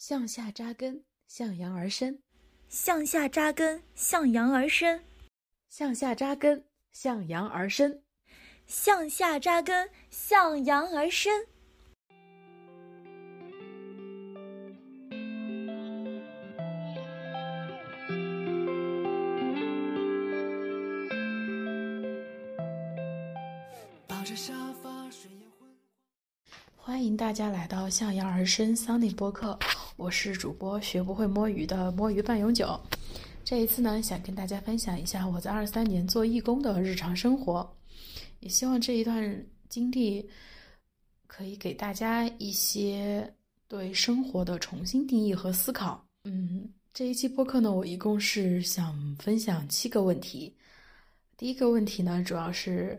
向下扎根，向阳而生；向下扎根，向阳而生；向下扎根，向阳而生；向下扎根，向阳而生。欢迎大家来到向阳而生 Sunny 播客，我是主播学不会摸鱼的摸鱼半永久。这一次呢，想跟大家分享一下我在二三年做义工的日常生活，也希望这一段经历可以给大家一些对生活的重新定义和思考。嗯，这一期播客呢，我一共是想分享七个问题。第一个问题呢，主要是。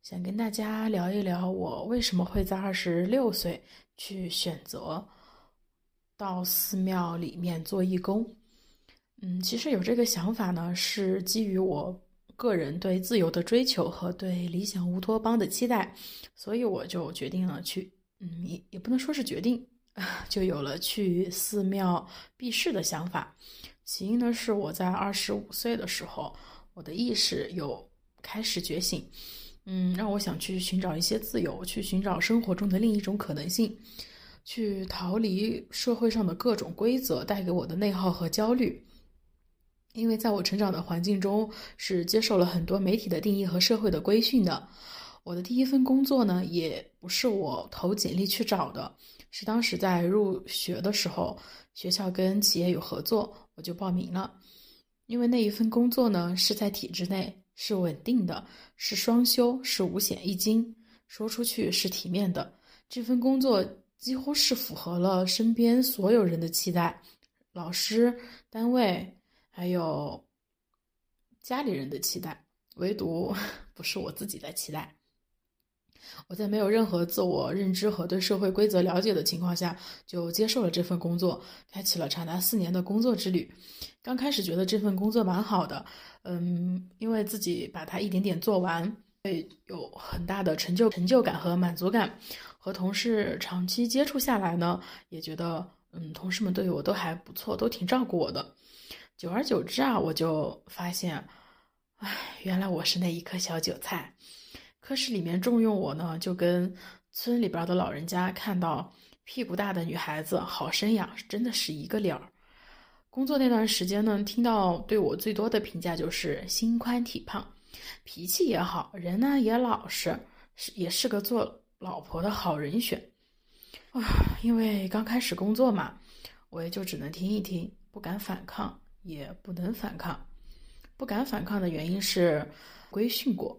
想跟大家聊一聊，我为什么会在二十六岁去选择到寺庙里面做义工。嗯，其实有这个想法呢，是基于我个人对自由的追求和对理想乌托邦的期待，所以我就决定了去，嗯，也也不能说是决定，就有了去寺庙避世的想法。起因呢，是我在二十五岁的时候，我的意识有开始觉醒。嗯，让我想去寻找一些自由，去寻找生活中的另一种可能性，去逃离社会上的各种规则带给我的内耗和焦虑。因为在我成长的环境中，是接受了很多媒体的定义和社会的规训的。我的第一份工作呢，也不是我投简历去找的，是当时在入学的时候，学校跟企业有合作，我就报名了。因为那一份工作呢，是在体制内。是稳定的，是双休，是五险一金，说出去是体面的。这份工作几乎是符合了身边所有人的期待，老师、单位还有家里人的期待，唯独 不是我自己的期待。我在没有任何自我认知和对社会规则了解的情况下，就接受了这份工作，开启了长达四年的工作之旅。刚开始觉得这份工作蛮好的，嗯，因为自己把它一点点做完，会有很大的成就成就感和满足感。和同事长期接触下来呢，也觉得，嗯，同事们对我都还不错，都挺照顾我的。久而久之啊，我就发现，唉，原来我是那一颗小韭菜。科室里面重用我呢，就跟村里边的老人家看到屁股大的女孩子好生养，真的是一个理儿。工作那段时间呢，听到对我最多的评价就是心宽体胖，脾气也好，人呢也老实，是也是个做老婆的好人选。啊，因为刚开始工作嘛，我也就只能听一听，不敢反抗，也不能反抗。不敢反抗的原因是规训过。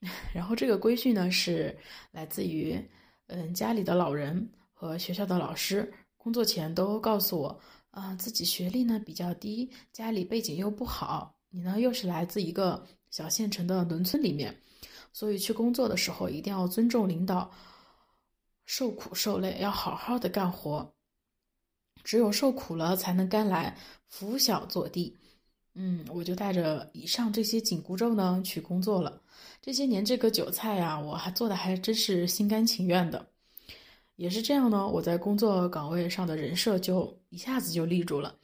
然后这个规训呢，是来自于，嗯，家里的老人和学校的老师，工作前都告诉我，啊，自己学历呢比较低，家里背景又不好，你呢又是来自一个小县城的农村里面，所以去工作的时候一定要尊重领导，受苦受累，要好好的干活，只有受苦了才能甘来，拂晓作地。嗯，我就带着以上这些紧箍咒呢去工作了。这些年这个韭菜呀，我还做的还真是心甘情愿的。也是这样呢，我在工作岗位上的人设就一下子就立住了。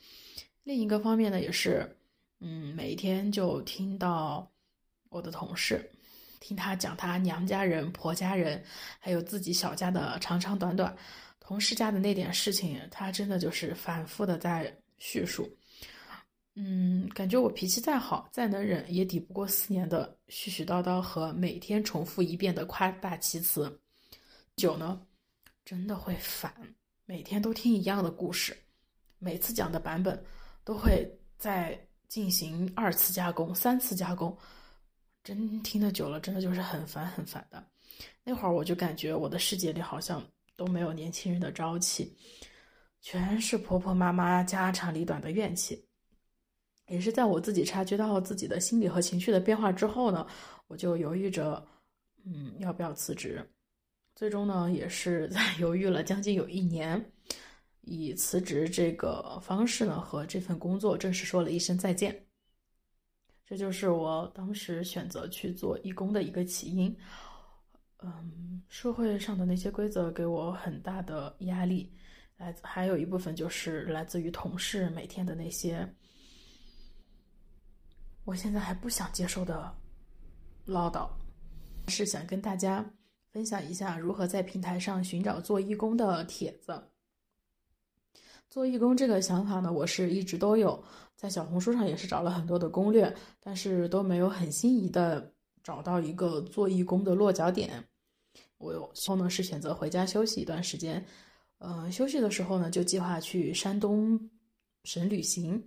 另一个方面呢，也是，嗯，每一天就听到我的同事听他讲他娘家人、婆家人，还有自己小家的长长短短，同事家的那点事情，他真的就是反复的在叙述。嗯，感觉我脾气再好，再能忍，也抵不过四年的絮絮叨叨和每天重复一遍的夸大其词。久呢，真的会烦，每天都听一样的故事，每次讲的版本都会再进行二次加工、三次加工，真听得久了，真的就是很烦很烦的。那会儿我就感觉我的世界里好像都没有年轻人的朝气，全是婆婆妈妈家长里短的怨气。也是在我自己察觉到自己的心理和情绪的变化之后呢，我就犹豫着，嗯，要不要辞职。最终呢，也是在 犹豫了将近有一年，以辞职这个方式呢，和这份工作正式说了一声再见。这就是我当时选择去做义工的一个起因。嗯，社会上的那些规则给我很大的压力，来自还有一部分就是来自于同事每天的那些，我现在还不想接受的唠叨，是想跟大家分享一下如何在平台上寻找做义工的帖子。做义工这个想法呢，我是一直都有，在小红书上也是找了很多的攻略，但是都没有很心仪的找到一个做义工的落脚点。我有后呢是选择回家休息一段时间。呃，休息的时候呢，就计划去山东省旅行，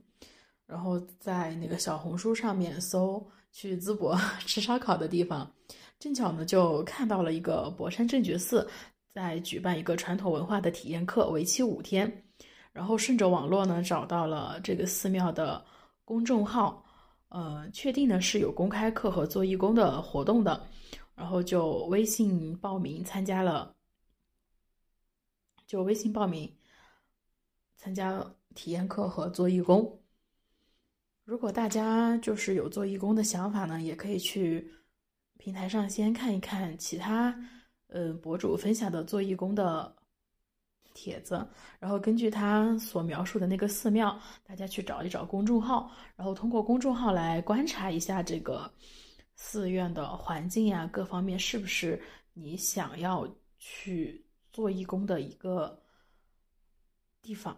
然后在那个小红书上面搜去淄博 吃烧烤的地方，正巧呢就看到了一个博山正觉寺在举办一个传统文化的体验课，为期五天，然后顺着网络呢找到了这个寺庙的公众号，呃，确定呢是有公开课和做义工的活动的，然后就微信报名参加了。就微信报名参加体验课和做义工。如果大家就是有做义工的想法呢，也可以去平台上先看一看其他呃博主分享的做义工的帖子，然后根据他所描述的那个寺庙，大家去找一找公众号，然后通过公众号来观察一下这个寺院的环境呀，各方面是不是你想要去。做义工的一个地方，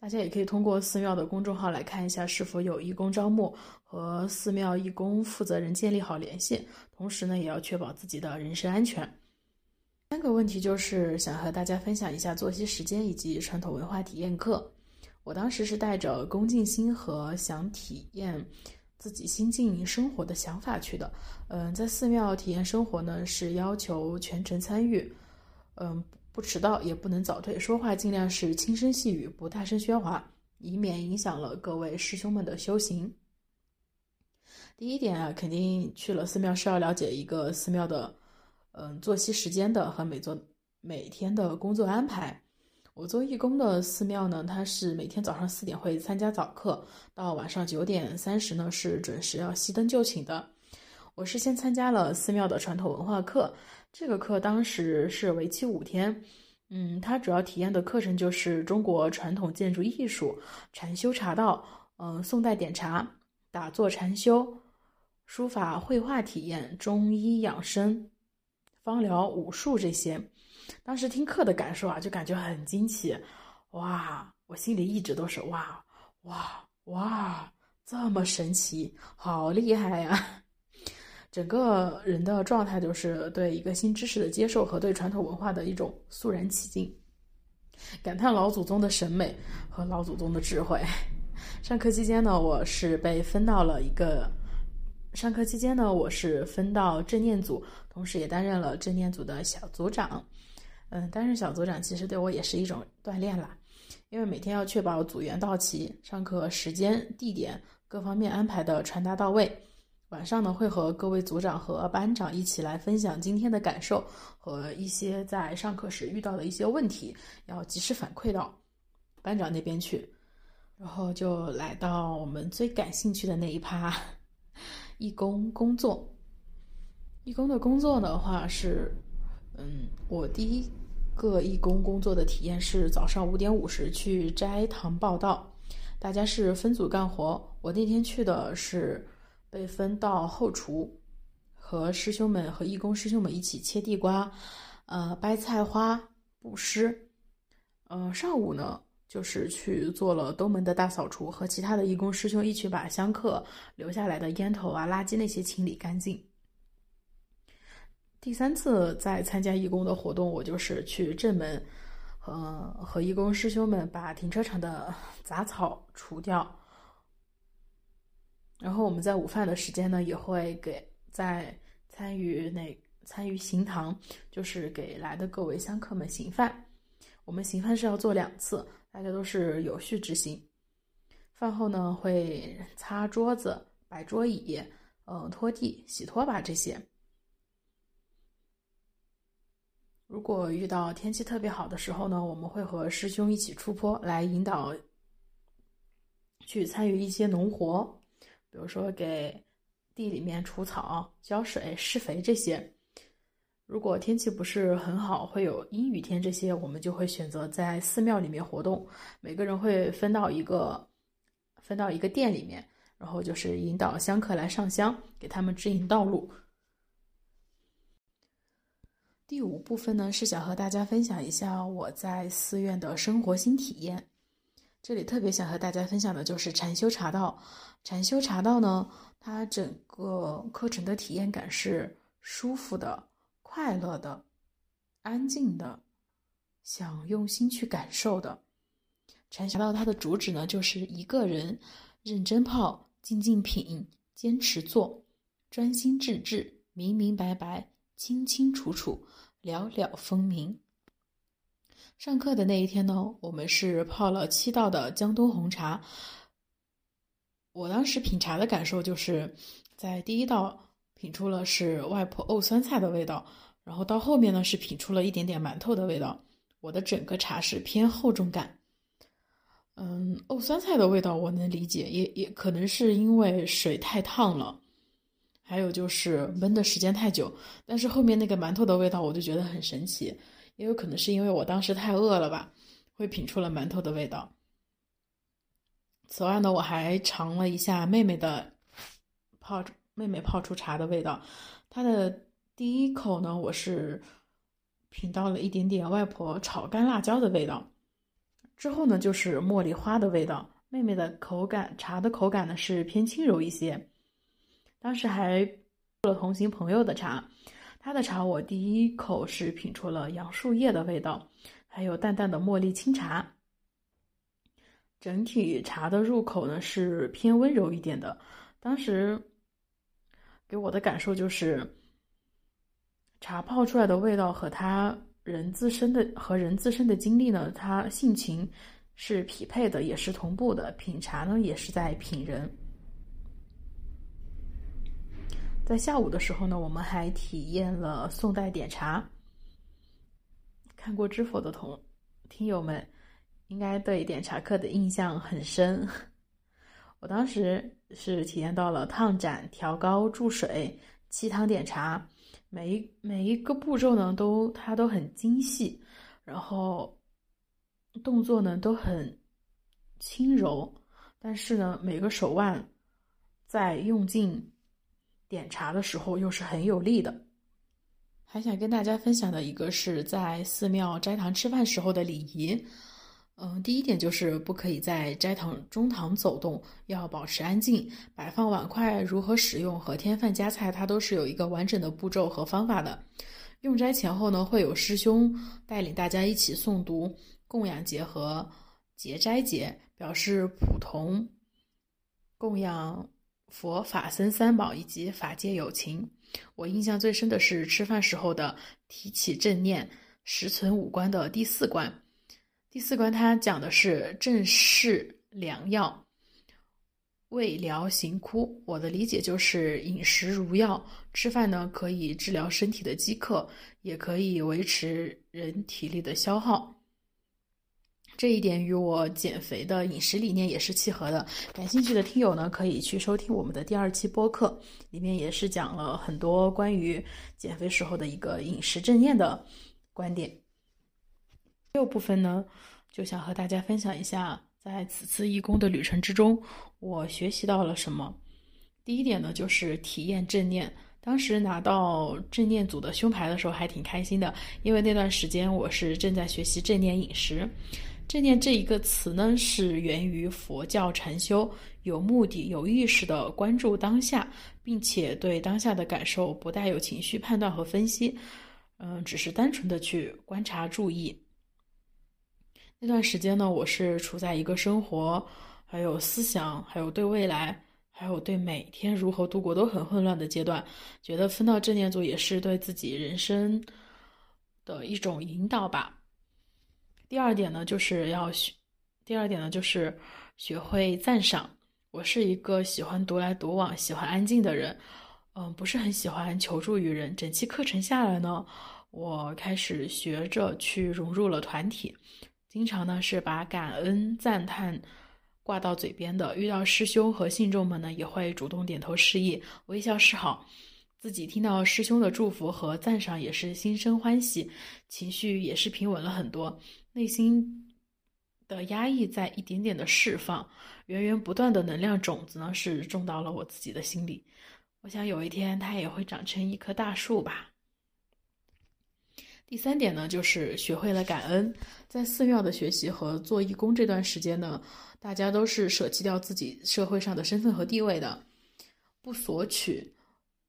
大家也可以通过寺庙的公众号来看一下是否有义工招募，和寺庙义工负责人建立好联系。同时呢，也要确保自己的人身安全。这个问题就是想和大家分享一下作息时间以及传统文化体验课。我当时是带着恭敬心和想体验。自己心境生活的想法去的，嗯，在寺庙体验生活呢，是要求全程参与，嗯，不迟到也不能早退，说话尽量是轻声细语，不大声喧哗，以免影响了各位师兄们的修行。第一点啊，肯定去了寺庙是要了解一个寺庙的，嗯，作息时间的和每做每天的工作安排。我做义工的寺庙呢，它是每天早上四点会参加早课，到晚上九点三十呢是准时要熄灯就寝的。我是先参加了寺庙的传统文化课，这个课当时是为期五天，嗯，它主要体验的课程就是中国传统建筑艺术、禅修茶道，嗯，宋代点茶、打坐禅修、书法绘画体验、中医养生、芳疗武术这些。当时听课的感受啊，就感觉很惊奇，哇！我心里一直都是哇哇哇，这么神奇，好厉害呀！整个人的状态就是对一个新知识的接受和对传统文化的一种肃然起敬，感叹老祖宗的审美和老祖宗的智慧。上课期间呢，我是被分到了一个。上课期间呢，我是分到正念组，同时也担任了正念组的小组长。嗯，担任小组长其实对我也是一种锻炼啦，因为每天要确保组员到齐，上课时间、地点各方面安排的传达到位。晚上呢，会和各位组长和班长一起来分享今天的感受和一些在上课时遇到的一些问题，要及时反馈到班长那边去。然后就来到我们最感兴趣的那一趴，义工工作。义工的工作的话是。嗯，我第一个义工工作的体验是早上五点五十去斋堂报道，大家是分组干活。我那天去的是被分到后厨，和师兄们和义工师兄们一起切地瓜，呃，掰菜花、布施。呃，上午呢就是去做了东门的大扫除，和其他的义工师兄一起把香客留下来的烟头啊、垃圾那些清理干净。第三次在参加义工的活动，我就是去正门，呃，和义工师兄们把停车场的杂草除掉。然后我们在午饭的时间呢，也会给在参与那参与行堂，就是给来的各位香客们行饭。我们行饭是要做两次，大家都是有序执行。饭后呢，会擦桌子、摆桌椅，嗯，拖地、洗拖把这些。如果遇到天气特别好的时候呢，我们会和师兄一起出坡来引导，去参与一些农活，比如说给地里面除草、浇水、施肥这些。如果天气不是很好，会有阴雨天这些，我们就会选择在寺庙里面活动。每个人会分到一个分到一个店里面，然后就是引导香客来上香，给他们指引道路。第五部分呢，是想和大家分享一下我在寺院的生活新体验。这里特别想和大家分享的就是禅修茶道。禅修茶道呢，它整个课程的体验感是舒服的、快乐的、安静的，想用心去感受的。禅修茶道它的主旨呢，就是一个人认真泡、静静品、坚持做、专心致志、明明白白。清清楚楚，了了分明。上课的那一天呢，我们是泡了七道的江东红茶。我当时品茶的感受就是，在第一道品出了是外婆沤酸菜的味道，然后到后面呢是品出了一点点馒头的味道。我的整个茶是偏厚重感。嗯，哦酸菜的味道我能理解，也也可能是因为水太烫了。还有就是焖的时间太久，但是后面那个馒头的味道我就觉得很神奇，也有可能是因为我当时太饿了吧，会品出了馒头的味道。此外呢，我还尝了一下妹妹的泡妹妹泡出茶的味道，她的第一口呢，我是品到了一点点外婆炒干辣椒的味道，之后呢就是茉莉花的味道。妹妹的口感茶的口感呢是偏轻柔一些。当时还喝了同行朋友的茶，他的茶我第一口是品出了杨树叶的味道，还有淡淡的茉莉清茶。整体茶的入口呢是偏温柔一点的。当时给我的感受就是，茶泡出来的味道和他人自身的和人自身的经历呢，他性情是匹配的，也是同步的。品茶呢也是在品人。在下午的时候呢，我们还体验了宋代点茶。看过知否的同听友们，应该对点茶课的印象很深。我当时是体验到了烫盏、调高、注水、沏汤点茶，每一每一个步骤呢，都它都很精细，然后动作呢都很轻柔，但是呢，每个手腕在用劲。点茶的时候又是很有力的，还想跟大家分享的一个是在寺庙斋堂吃饭时候的礼仪。嗯，第一点就是不可以在斋堂中堂走动，要保持安静。摆放碗筷、如何使用和添饭夹菜，它都是有一个完整的步骤和方法的。用斋前后呢，会有师兄带领大家一起诵读供养节和结斋节，表示普同供养。佛法僧三宝以及法界有情，我印象最深的是吃饭时候的提起正念，实存五观的第四关。第四关它讲的是正视良药，未疗行枯。我的理解就是饮食如药，吃饭呢可以治疗身体的饥渴，也可以维持人体力的消耗。这一点与我减肥的饮食理念也是契合的。感兴趣的听友呢，可以去收听我们的第二期播客，里面也是讲了很多关于减肥时候的一个饮食正念的观点。第六部分呢，就想和大家分享一下，在此次义工的旅程之中，我学习到了什么。第一点呢，就是体验正念。当时拿到正念组的胸牌的时候，还挺开心的，因为那段时间我是正在学习正念饮食。正念这一个词呢，是源于佛教禅修，有目的、有意识的关注当下，并且对当下的感受不带有情绪判断和分析，嗯，只是单纯的去观察、注意。那段时间呢，我是处在一个生活、还有思想、还有对未来、还有对每天如何度过都很混乱的阶段，觉得分到正念组也是对自己人生的一种引导吧。第二点呢，就是要学；第二点呢，就是学会赞赏。我是一个喜欢独来独往、喜欢安静的人，嗯，不是很喜欢求助于人。整期课程下来呢，我开始学着去融入了团体，经常呢是把感恩赞叹挂到嘴边的。遇到师兄和信众们呢，也会主动点头示意、微笑示好。自己听到师兄的祝福和赞赏，也是心生欢喜，情绪也是平稳了很多，内心的压抑在一点点的释放，源源不断的能量种子呢，是种到了我自己的心里。我想有一天它也会长成一棵大树吧。第三点呢，就是学会了感恩。在寺庙的学习和做义工这段时间呢，大家都是舍弃掉自己社会上的身份和地位的，不索取，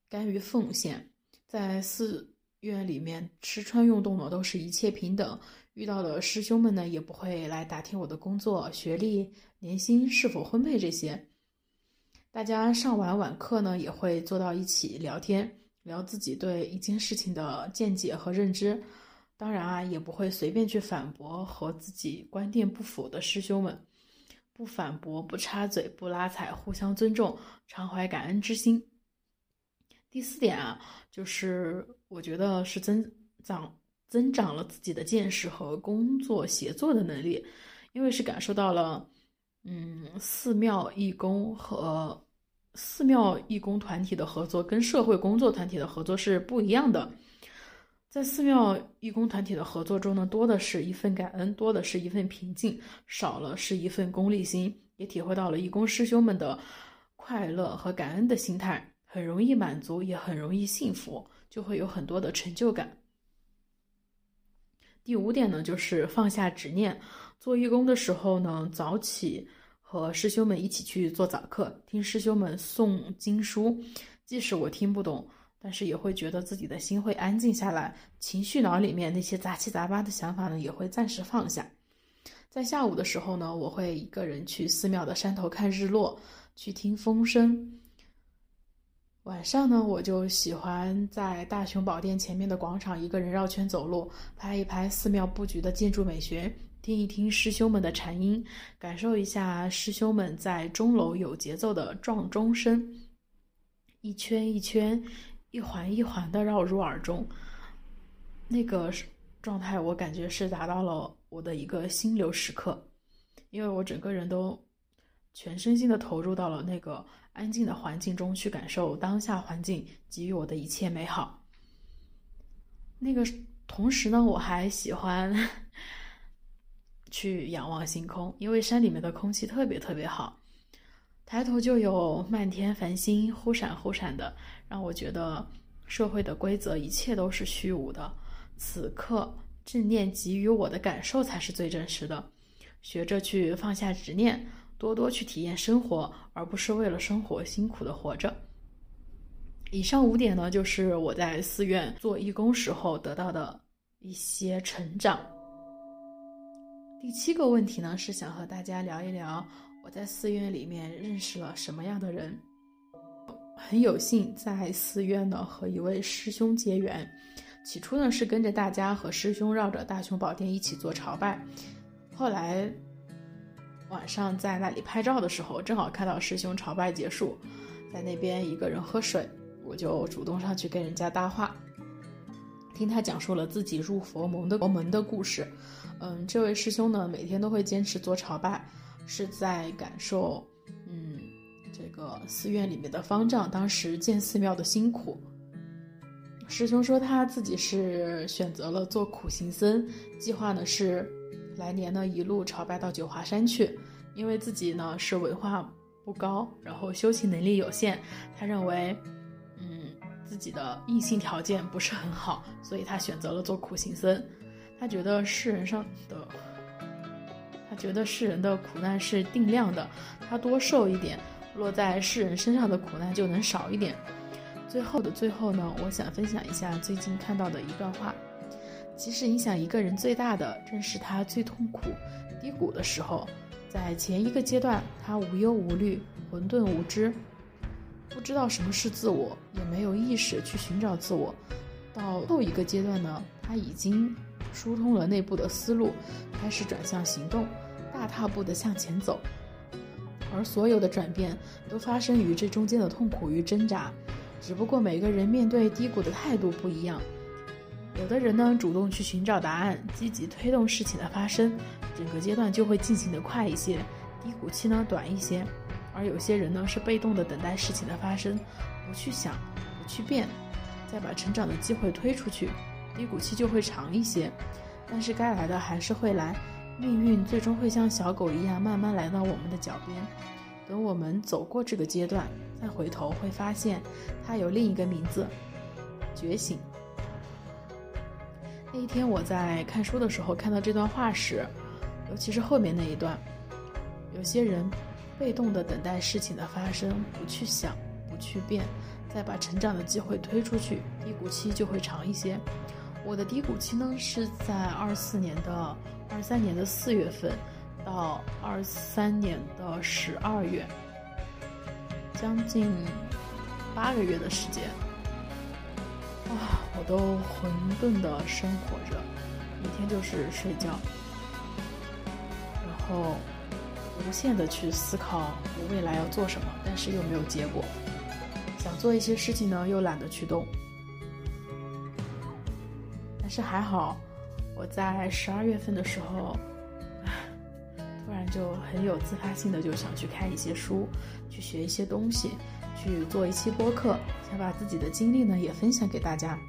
甘于奉献。在寺院里面吃穿用度呢，都是一切平等。遇到的师兄们呢，也不会来打听我的工作、学历、年薪是否婚配这些。大家上完晚课呢，也会坐到一起聊天。聊自己对一件事情的见解和认知，当然啊，也不会随便去反驳和自己观点不符的师兄们，不反驳，不插嘴，不拉踩，互相尊重，常怀感恩之心。第四点啊，就是我觉得是增长增长了自己的见识和工作协作的能力，因为是感受到了，嗯，寺庙义工和。寺庙义工团体的合作跟社会工作团体的合作是不一样的。在寺庙义工团体的合作中呢，多的是一份感恩，多的是一份平静，少了是一份功利心。也体会到了义工师兄们的快乐和感恩的心态，很容易满足，也很容易幸福，就会有很多的成就感。第五点呢，就是放下执念。做义工的时候呢，早起。和师兄们一起去做早课，听师兄们诵经书，即使我听不懂，但是也会觉得自己的心会安静下来，情绪脑里面那些杂七杂八的想法呢，也会暂时放下。在下午的时候呢，我会一个人去寺庙的山头看日落，去听风声。晚上呢，我就喜欢在大雄宝殿前面的广场一个人绕圈走路，拍一拍寺庙布局的建筑美学。听一听师兄们的禅音，感受一下师兄们在钟楼有节奏的撞钟声，一圈一圈，一环一环的绕入耳中，那个状态我感觉是达到了我的一个心流时刻，因为我整个人都全身心的投入到了那个安静的环境中去感受当下环境给予我的一切美好。那个同时呢，我还喜欢。去仰望星空，因为山里面的空气特别特别好，抬头就有漫天繁星忽闪忽闪的，让我觉得社会的规则一切都是虚无的。此刻正念给予我的感受才是最真实的。学着去放下执念，多多去体验生活，而不是为了生活辛苦的活着。以上五点呢，就是我在寺院做义工时候得到的一些成长。第七个问题呢，是想和大家聊一聊我在寺院里面认识了什么样的人。很有幸在寺院呢和一位师兄结缘，起初呢是跟着大家和师兄绕着大雄宝殿一起做朝拜，后来晚上在那里拍照的时候，正好看到师兄朝拜结束，在那边一个人喝水，我就主动上去跟人家搭话。听他讲述了自己入佛门的佛门的故事，嗯，这位师兄呢，每天都会坚持做朝拜，是在感受，嗯，这个寺院里面的方丈当时建寺庙的辛苦。师兄说他自己是选择了做苦行僧，计划呢是来年呢一路朝拜到九华山去，因为自己呢是文化不高，然后修行能力有限，他认为。嗯自己的硬性条件不是很好，所以他选择了做苦行僧。他觉得世人上的，他觉得世人的苦难是定量的，他多受一点，落在世人身上的苦难就能少一点。最后的最后呢，我想分享一下最近看到的一段话：其实影响一个人最大的，正是他最痛苦、低谷的时候。在前一个阶段，他无忧无虑、混沌无知。不知道什么是自我，也没有意识去寻找自我。到后一个阶段呢，他已经疏通了内部的思路，开始转向行动，大踏步的向前走。而所有的转变都发生于这中间的痛苦与挣扎，只不过每个人面对低谷的态度不一样。有的人呢，主动去寻找答案，积极推动事情的发生，整个阶段就会进行的快一些，低谷期呢短一些。而有些人呢，是被动的等待事情的发生，不去想，不去变，再把成长的机会推出去，低谷期就会长一些。但是该来的还是会来，命运最终会像小狗一样慢慢来到我们的脚边。等我们走过这个阶段，再回头会发现，它有另一个名字——觉醒。那一天我在看书的时候看到这段话时，尤其是后面那一段，有些人被动的等待事情的发生，不去想，不去变，再把成长的机会推出去，低谷期就会长一些。我的低谷期呢是在二四年的二三年的四月份。到二三年的十二月，将近八个月的时间，啊，我都混沌的生活着，每天就是睡觉，然后无限的去思考我未来要做什么，但是又没有结果，想做一些事情呢，又懒得去动，但是还好，我在十二月份的时候。突然就很有自发性的就想去看一些书，去学一些东西，去做一期播客，想把自己的经历呢也分享给大家。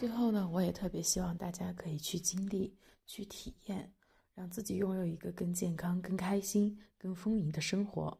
最后呢，我也特别希望大家可以去经历、去体验，让自己拥有一个更健康、更开心、更丰盈的生活。